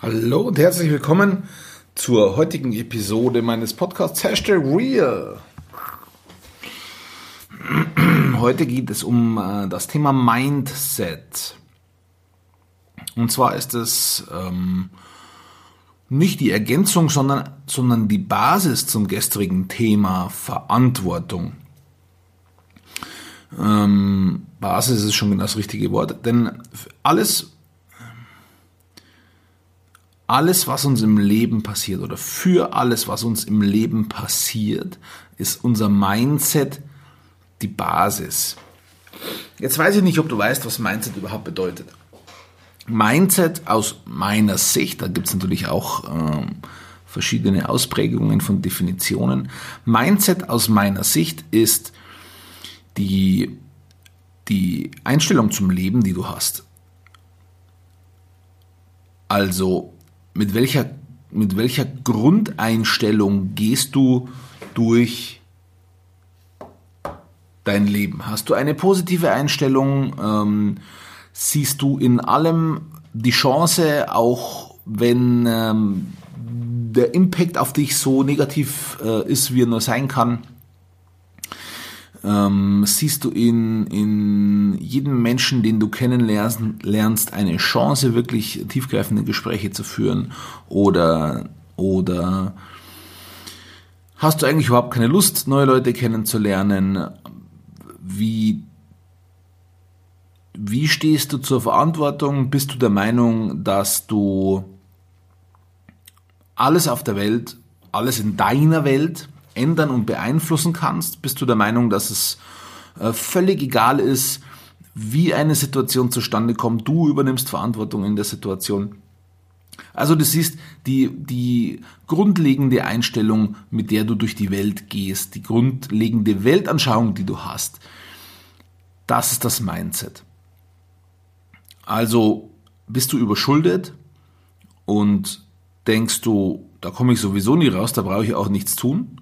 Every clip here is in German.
Hallo und herzlich willkommen zur heutigen Episode meines Podcasts Hashtag Real. Heute geht es um äh, das Thema Mindset. Und zwar ist es ähm, nicht die Ergänzung, sondern, sondern die Basis zum gestrigen Thema Verantwortung. Ähm, Basis ist schon das richtige Wort, denn alles, alles, was uns im Leben passiert oder für alles, was uns im Leben passiert, ist unser Mindset die Basis. Jetzt weiß ich nicht, ob du weißt, was Mindset überhaupt bedeutet. Mindset aus meiner Sicht, da gibt es natürlich auch ähm, verschiedene Ausprägungen von Definitionen. Mindset aus meiner Sicht ist die, die Einstellung zum Leben, die du hast. Also mit welcher, mit welcher Grundeinstellung gehst du durch dein Leben? Hast du eine positive Einstellung? Ähm, siehst du in allem die Chance, auch wenn ähm, der Impact auf dich so negativ äh, ist, wie er nur sein kann? Ähm, siehst du in, in jedem Menschen, den du kennenlernst, eine Chance, wirklich tiefgreifende Gespräche zu führen? Oder, oder hast du eigentlich überhaupt keine Lust, neue Leute kennenzulernen? Wie, wie stehst du zur Verantwortung? Bist du der Meinung, dass du alles auf der Welt, alles in deiner Welt ändern und beeinflussen kannst? Bist du der Meinung, dass es äh, völlig egal ist, wie eine Situation zustande kommt? Du übernimmst Verantwortung in der Situation. Also du siehst die, die grundlegende Einstellung, mit der du durch die Welt gehst, die grundlegende Weltanschauung, die du hast. Das ist das Mindset. Also bist du überschuldet und denkst du, da komme ich sowieso nie raus, da brauche ich auch nichts tun.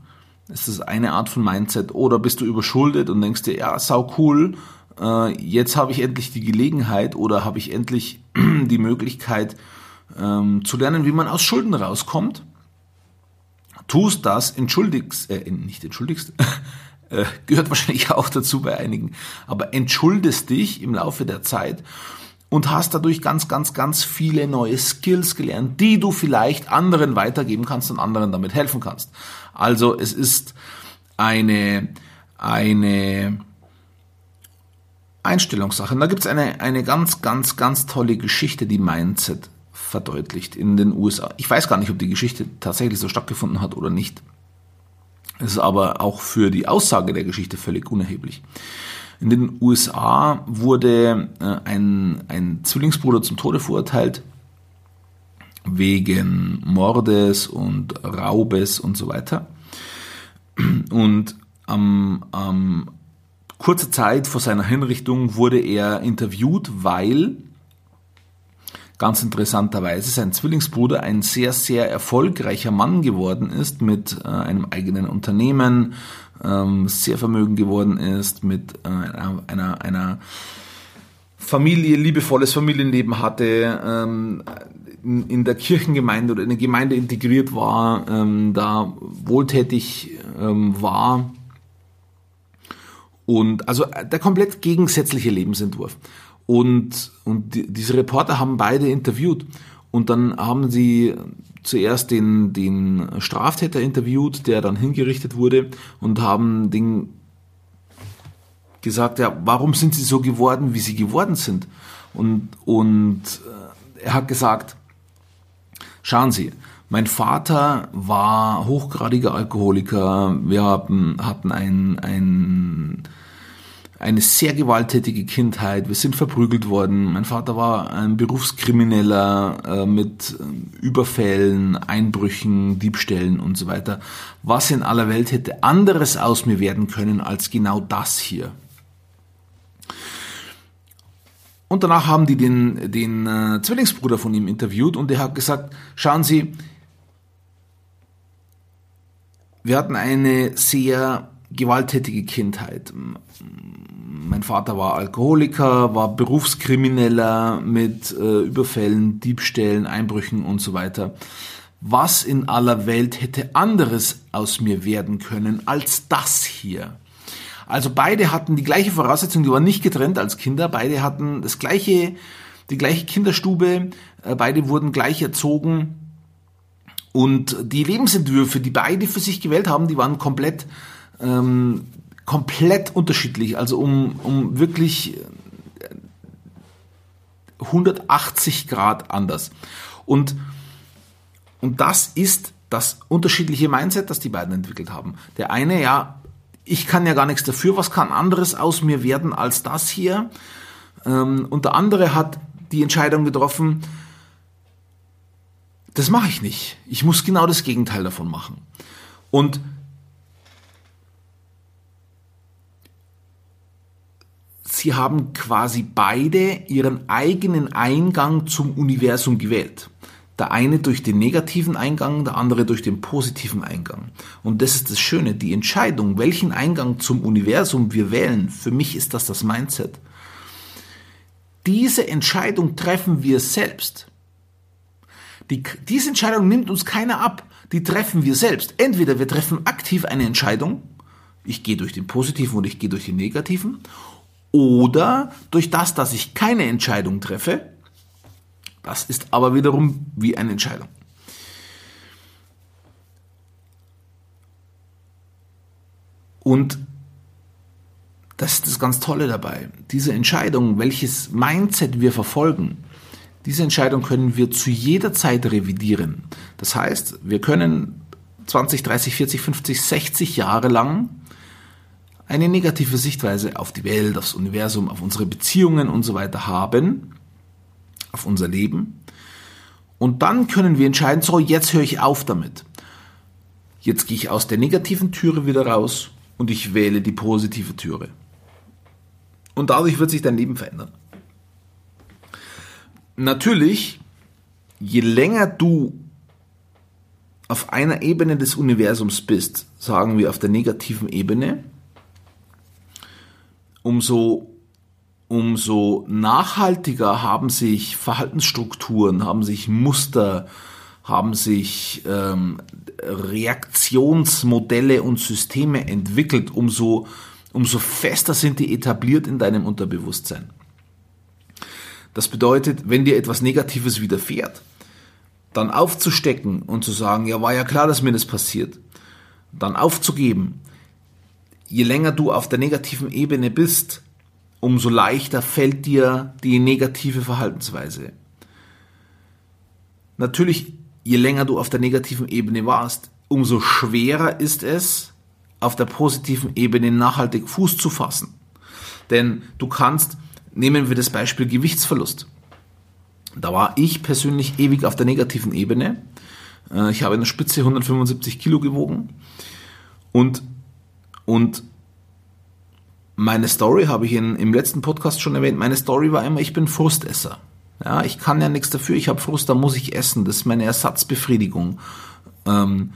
Ist das eine Art von Mindset? Oder bist du überschuldet und denkst dir, ja, sau cool, äh, jetzt habe ich endlich die Gelegenheit oder habe ich endlich die Möglichkeit ähm, zu lernen, wie man aus Schulden rauskommt? Tust das, entschuldigst, äh, nicht entschuldigst, äh, gehört wahrscheinlich auch dazu bei einigen, aber entschuldest dich im Laufe der Zeit und hast dadurch ganz, ganz, ganz viele neue Skills gelernt, die du vielleicht anderen weitergeben kannst und anderen damit helfen kannst. Also es ist eine, eine Einstellungssache. Und da gibt es eine, eine ganz, ganz, ganz tolle Geschichte, die Mindset verdeutlicht in den USA. Ich weiß gar nicht, ob die Geschichte tatsächlich so stattgefunden hat oder nicht. Es ist aber auch für die Aussage der Geschichte völlig unerheblich. In den USA wurde äh, ein, ein Zwillingsbruder zum Tode verurteilt wegen Mordes und Raubes und so weiter. Und am, am kurze Zeit vor seiner Hinrichtung wurde er interviewt, weil ganz interessanterweise sein Zwillingsbruder ein sehr, sehr erfolgreicher Mann geworden ist mit äh, einem eigenen Unternehmen, ähm, sehr vermögend geworden ist, mit äh, einer, einer Familie, liebevolles Familienleben hatte, ähm, in, in der Kirchengemeinde oder in der Gemeinde integriert war, ähm, da wohltätig ähm, war. Und also der komplett gegensätzliche Lebensentwurf. Und, und die, diese Reporter haben beide interviewt. Und dann haben sie zuerst den, den Straftäter interviewt, der dann hingerichtet wurde, und haben den gesagt, ja, warum sind sie so geworden, wie sie geworden sind? Und, und äh, er hat gesagt, schauen Sie, mein Vater war hochgradiger Alkoholiker, wir haben, hatten ein, ein eine sehr gewalttätige Kindheit. Wir sind verprügelt worden. Mein Vater war ein Berufskrimineller äh, mit äh, Überfällen, Einbrüchen, Diebstählen und so weiter. Was in aller Welt hätte anderes aus mir werden können als genau das hier? Und danach haben die den, den äh, Zwillingsbruder von ihm interviewt und der hat gesagt, schauen Sie, wir hatten eine sehr gewalttätige Kindheit. Mein Vater war Alkoholiker, war Berufskrimineller mit äh, Überfällen, Diebstählen, Einbrüchen und so weiter. Was in aller Welt hätte anderes aus mir werden können als das hier? Also beide hatten die gleiche Voraussetzung, die waren nicht getrennt als Kinder, beide hatten das gleiche, die gleiche Kinderstube, äh, beide wurden gleich erzogen und die Lebensentwürfe, die beide für sich gewählt haben, die waren komplett ähm, komplett unterschiedlich. Also um, um wirklich 180 Grad anders. Und, und das ist das unterschiedliche Mindset, das die beiden entwickelt haben. Der eine, ja, ich kann ja gar nichts dafür, was kann anderes aus mir werden als das hier? Ähm, und der andere hat die Entscheidung getroffen, das mache ich nicht. Ich muss genau das Gegenteil davon machen. Und sie haben quasi beide ihren eigenen Eingang zum Universum gewählt. Der eine durch den negativen Eingang, der andere durch den positiven Eingang. Und das ist das Schöne, die Entscheidung, welchen Eingang zum Universum wir wählen, für mich ist das das Mindset. Diese Entscheidung treffen wir selbst. Die, diese Entscheidung nimmt uns keiner ab, die treffen wir selbst. Entweder wir treffen aktiv eine Entscheidung, ich gehe durch den positiven oder ich gehe durch den negativen, oder durch das, dass ich keine Entscheidung treffe, das ist aber wiederum wie eine Entscheidung. Und das ist das ganz Tolle dabei. Diese Entscheidung, welches Mindset wir verfolgen, diese Entscheidung können wir zu jeder Zeit revidieren. Das heißt, wir können 20, 30, 40, 50, 60 Jahre lang eine negative Sichtweise auf die Welt, aufs Universum, auf unsere Beziehungen und so weiter haben, auf unser Leben. Und dann können wir entscheiden, so, jetzt höre ich auf damit. Jetzt gehe ich aus der negativen Türe wieder raus und ich wähle die positive Türe. Und dadurch wird sich dein Leben verändern. Natürlich, je länger du auf einer Ebene des Universums bist, sagen wir auf der negativen Ebene, umso, umso nachhaltiger haben sich Verhaltensstrukturen, haben sich Muster, haben sich ähm, Reaktionsmodelle und Systeme entwickelt, umso, umso fester sind die etabliert in deinem Unterbewusstsein. Das bedeutet, wenn dir etwas Negatives widerfährt, dann aufzustecken und zu sagen, ja, war ja klar, dass mir das passiert, dann aufzugeben, je länger du auf der negativen Ebene bist, umso leichter fällt dir die negative Verhaltensweise. Natürlich, je länger du auf der negativen Ebene warst, umso schwerer ist es, auf der positiven Ebene nachhaltig Fuß zu fassen. Denn du kannst, nehmen wir das Beispiel Gewichtsverlust. Da war ich persönlich ewig auf der negativen Ebene. Äh, ich habe in der Spitze 175 Kilo gewogen und und meine Story habe ich in, im letzten Podcast schon erwähnt. Meine Story war immer, ich bin Frustesser. Ja, ich kann ja nichts dafür. Ich habe Frust, da muss ich essen. Das ist meine Ersatzbefriedigung. Ähm,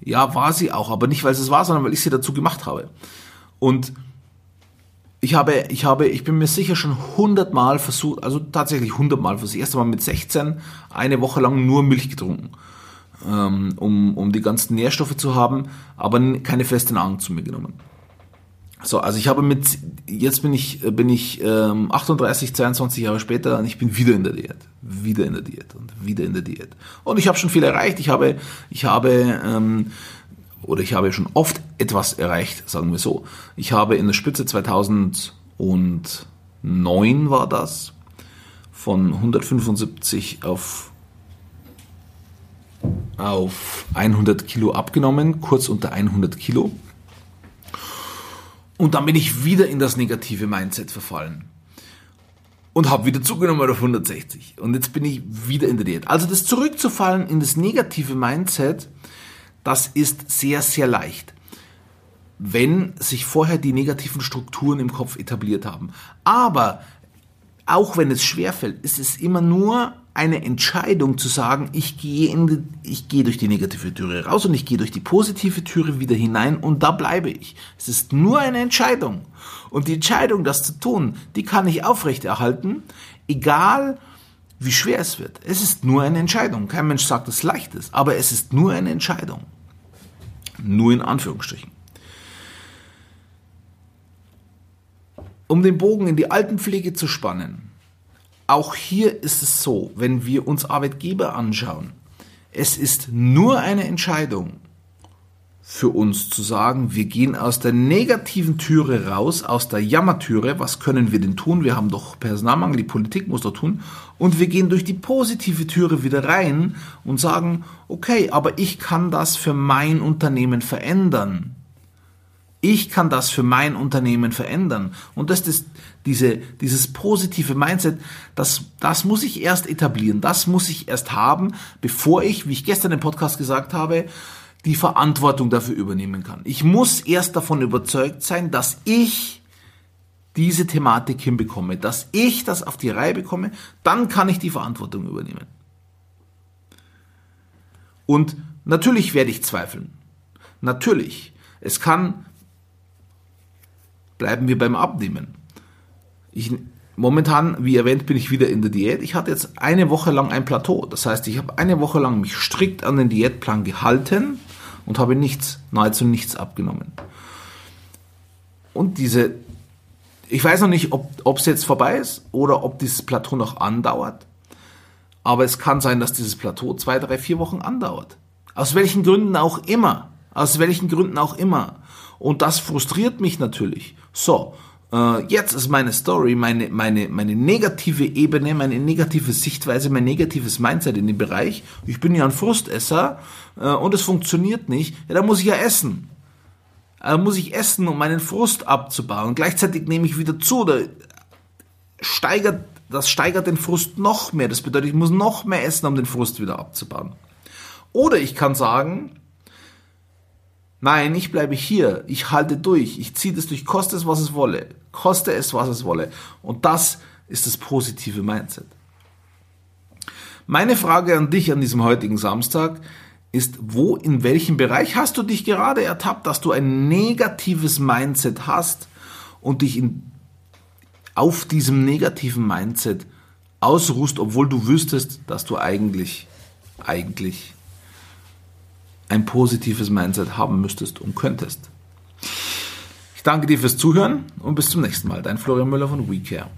ja, war sie auch, aber nicht, weil es war, sondern weil ich sie dazu gemacht habe. Und ich habe, ich habe, ich bin mir sicher schon hundertmal versucht, also tatsächlich hundertmal versucht. Erst einmal mit 16 eine Woche lang nur Milch getrunken ähm, um, um die ganzen Nährstoffe zu haben, aber keine feste Nahrung zu mir genommen. So, also ich habe mit, jetzt bin ich, bin ich ähm, 38, 22 Jahre später und ich bin wieder in der Diät. Wieder in der Diät und wieder in der Diät. Und ich habe schon viel erreicht. Ich habe, ich habe, ähm, oder ich habe schon oft etwas erreicht, sagen wir so. Ich habe in der Spitze 2009 war das, von 175 auf auf 100 Kilo abgenommen, kurz unter 100 Kilo. Und dann bin ich wieder in das negative Mindset verfallen. Und habe wieder zugenommen auf 160. Und jetzt bin ich wieder in der Diät. Also das zurückzufallen in das negative Mindset, das ist sehr, sehr leicht. Wenn sich vorher die negativen Strukturen im Kopf etabliert haben. Aber auch wenn es schwerfällt, ist es immer nur eine Entscheidung zu sagen, ich gehe, in, ich gehe durch die negative Türe raus und ich gehe durch die positive Türe wieder hinein und da bleibe ich. Es ist nur eine Entscheidung. Und die Entscheidung, das zu tun, die kann ich aufrechterhalten, egal wie schwer es wird. Es ist nur eine Entscheidung. Kein Mensch sagt, es leicht ist, aber es ist nur eine Entscheidung. Nur in Anführungsstrichen. Um den Bogen in die Altenpflege zu spannen, auch hier ist es so, wenn wir uns Arbeitgeber anschauen, es ist nur eine Entscheidung für uns zu sagen, wir gehen aus der negativen Türe raus, aus der Jammertüre, was können wir denn tun? Wir haben doch Personalmangel, die Politik muss doch tun. Und wir gehen durch die positive Türe wieder rein und sagen, okay, aber ich kann das für mein Unternehmen verändern. Ich kann das für mein Unternehmen verändern. Und das ist diese, dieses positive Mindset, das, das muss ich erst etablieren, das muss ich erst haben, bevor ich, wie ich gestern im Podcast gesagt habe, die Verantwortung dafür übernehmen kann. Ich muss erst davon überzeugt sein, dass ich diese Thematik hinbekomme, dass ich das auf die Reihe bekomme, dann kann ich die Verantwortung übernehmen. Und natürlich werde ich zweifeln. Natürlich. Es kann Bleiben wir beim Abnehmen. Ich, momentan, wie erwähnt, bin ich wieder in der Diät. Ich hatte jetzt eine Woche lang ein Plateau. Das heißt, ich habe eine Woche lang mich strikt an den Diätplan gehalten und habe nichts, nahezu nichts abgenommen. Und diese, ich weiß noch nicht, ob es jetzt vorbei ist oder ob dieses Plateau noch andauert. Aber es kann sein, dass dieses Plateau zwei, drei, vier Wochen andauert. Aus welchen Gründen auch immer. Aus welchen Gründen auch immer. Und das frustriert mich natürlich. So, äh, jetzt ist meine Story, meine, meine, meine negative Ebene, meine negative Sichtweise, mein negatives Mindset in dem Bereich. Ich bin ja ein Frustesser äh, und es funktioniert nicht. Ja, da muss ich ja essen. Da muss ich essen, um meinen Frust abzubauen. Gleichzeitig nehme ich wieder zu. Da steigert, das steigert den Frust noch mehr. Das bedeutet, ich muss noch mehr essen, um den Frust wieder abzubauen. Oder ich kann sagen, Nein, ich bleibe hier. Ich halte durch. Ich ziehe das durch, koste es, was es wolle. Koste es, was es wolle. Und das ist das positive Mindset. Meine Frage an dich an diesem heutigen Samstag ist, wo, in welchem Bereich hast du dich gerade ertappt, dass du ein negatives Mindset hast und dich in, auf diesem negativen Mindset ausruhst, obwohl du wüsstest, dass du eigentlich, eigentlich ein positives Mindset haben müsstest und könntest. Ich danke dir fürs Zuhören und bis zum nächsten Mal. Dein Florian Müller von WeCare.